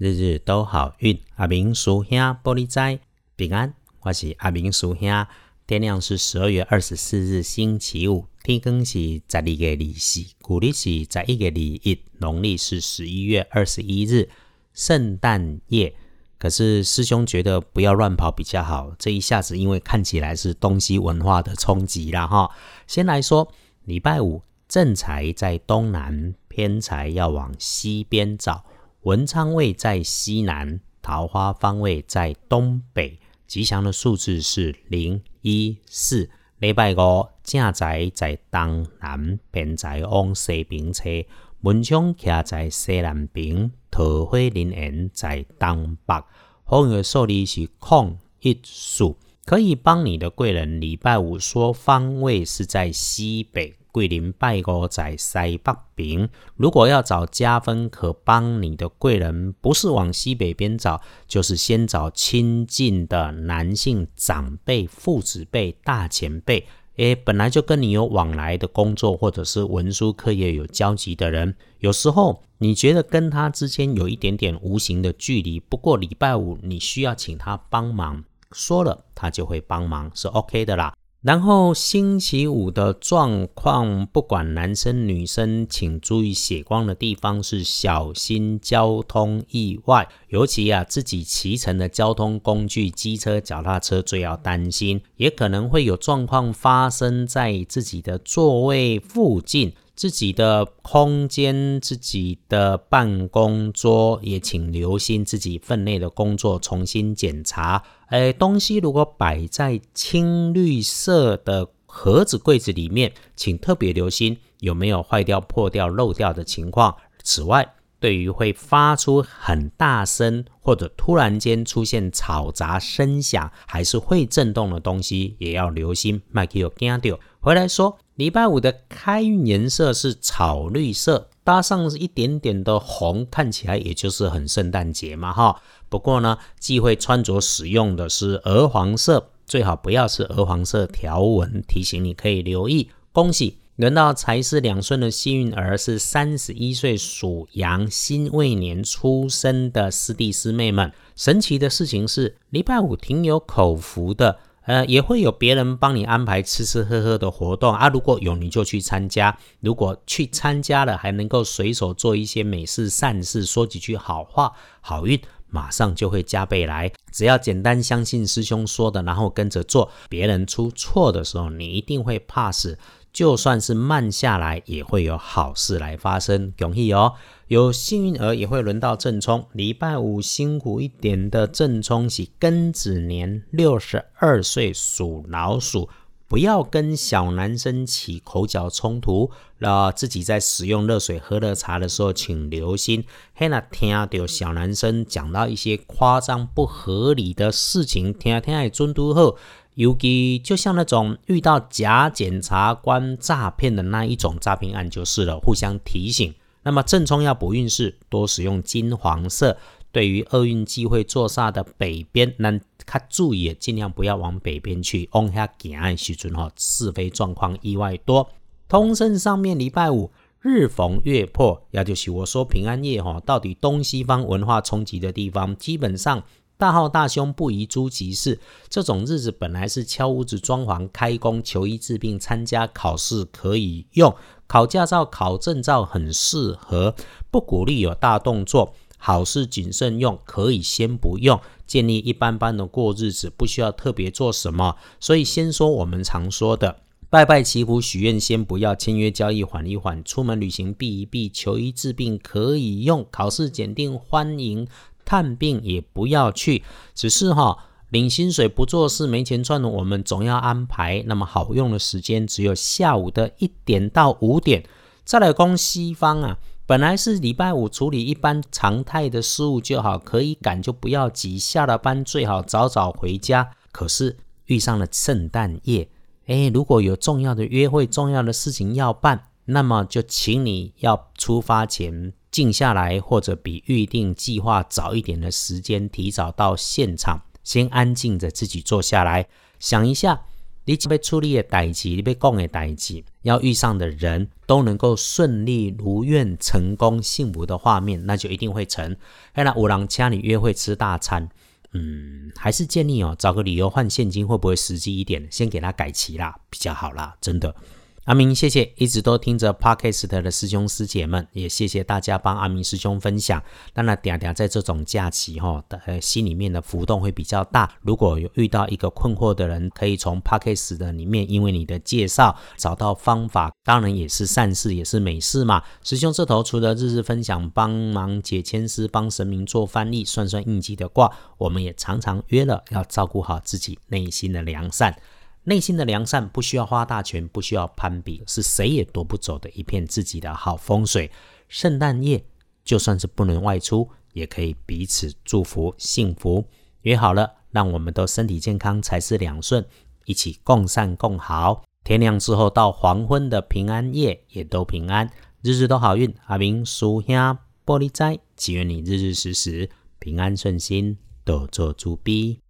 日日都好运。阿明叔兄玻璃斋平安，我是阿明叔兄。天亮是十二月二十四日星期五，天更是十二月二四，古历是十一月二一，农历是十一月二十一日，圣诞夜。可是师兄觉得不要乱跑比较好，这一下子因为看起来是东西文化的冲击了哈。先来说礼拜五。正财在东南，偏财要往西边找。文昌位在西南，桃花方位在东北。吉祥的数字是零一四。礼拜五正财在东南，偏财往西边车。文昌徛在西南边，桃花林缘在东北。好运的数字是空一数，可以帮你的贵人。礼拜五说方位是在西北。桂林拜五在西北边，如果要找加分可帮你的贵人，不是往西北边找，就是先找亲近的男性长辈、父子辈、大前辈。诶，本来就跟你有往来的工作，或者是文书课业有交集的人，有时候你觉得跟他之间有一点点无形的距离，不过礼拜五你需要请他帮忙，说了他就会帮忙，是 OK 的啦。然后星期五的状况，不管男生女生，请注意血光的地方是小心交通意外，尤其啊自己骑乘的交通工具，机车、脚踏车最要担心，也可能会有状况发生在自己的座位附近。自己的空间、自己的办公桌，也请留心自己分内的工作，重新检查。哎，东西如果摆在青绿色的盒子、柜子里面，请特别留心有没有坏掉、破掉、漏掉的情况。此外，对于会发出很大声或者突然间出现吵杂声响，还是会震动的东西，也要留心。麦克有惊到，回来说。礼拜五的开运颜色是草绿色，搭上一点点的红，看起来也就是很圣诞节嘛哈。不过呢，忌讳穿着使用的是鹅黄色，最好不要是鹅黄色条纹。提醒你可以留意。恭喜轮到财是两顺的幸运儿是三十一岁属羊辛未年出生的师弟师妹们。神奇的事情是，礼拜五挺有口福的。呃，也会有别人帮你安排吃吃喝喝的活动啊。如果有，你就去参加。如果去参加了，还能够随手做一些美事善事，说几句好话，好运马上就会加倍来。只要简单相信师兄说的，然后跟着做，别人出错的时候，你一定会怕死。就算是慢下来，也会有好事来发生，恭喜哦！有幸运儿也会轮到正冲，礼拜五辛苦一点的正冲是庚子年六十二岁属老鼠，不要跟小男生起口角冲突。那自己在使用热水喝热茶的时候，请留心，嘿那听到小男生讲到一些夸张不合理的事情，听听爱尊嘟后。尤其就像那种遇到假检察官诈骗的那一种诈骗案就是了，互相提醒。那么正冲要补运势，多使用金黄色。对于厄运机会坐煞的北边，那他注意，尽量不要往北边去。往下行时阵哈，是非状况意外多。通胜上面礼拜五日逢月破，也就是我说平安夜哈，到底东西方文化冲击的地方，基本上。大号大凶不宜诸吉事，这种日子本来是敲屋子、装潢、开工、求医治病、参加考试可以用，考驾照、考证照很适合，不鼓励有大动作，好事谨慎用，可以先不用，建立一般般的过日子，不需要特别做什么。所以先说我们常说的拜拜祈福许愿，先不要签约交易，缓一缓，出门旅行避一避，求医治病可以用，考试检定欢迎。探病也不要去，只是哈领薪水不做事没钱赚的，我们总要安排。那么好用的时间只有下午的一点到五点。再来攻西方啊，本来是礼拜五处理一般常态的事务就好，可以赶就不要急。下了班最好早早回家。可是遇上了圣诞夜，诶，如果有重要的约会、重要的事情要办，那么就请你要出发前。静下来，或者比预定计划早一点的时间，提早到现场，先安静着自己坐下来，想一下你被处理的代志，你被讲的代志，要遇上的人都能够顺利如愿、成功、幸福的画面，那就一定会成。哎，那五郎请你约会吃大餐，嗯，还是建议哦，找个理由换现金，会不会实际一点？先给他改期啦，比较好啦，真的。阿明，谢谢一直都听着 Podcast 的师兄师姐们，也谢谢大家帮阿明师兄分享。当然，嗲嗲在这种假期哈，呃，心里面的浮动会比较大。如果有遇到一个困惑的人，可以从 Podcast 的里面，因为你的介绍找到方法，当然也是善事，也是美事嘛。师兄这头除了日日分享，帮忙解签师，帮神明做翻译，算算应急的卦，我们也常常约了要照顾好自己内心的良善。内心的良善不需要花大钱，不需要攀比，是谁也夺不走的一片自己的好风水。圣诞夜就算是不能外出，也可以彼此祝福幸福。约好了，让我们都身体健康，财势两顺，一起共善共好。天亮之后到黄昏的平安夜，也都平安，日日都好运。阿明叔兄玻璃斋，祈愿你日日时时平安顺心，多做主逼。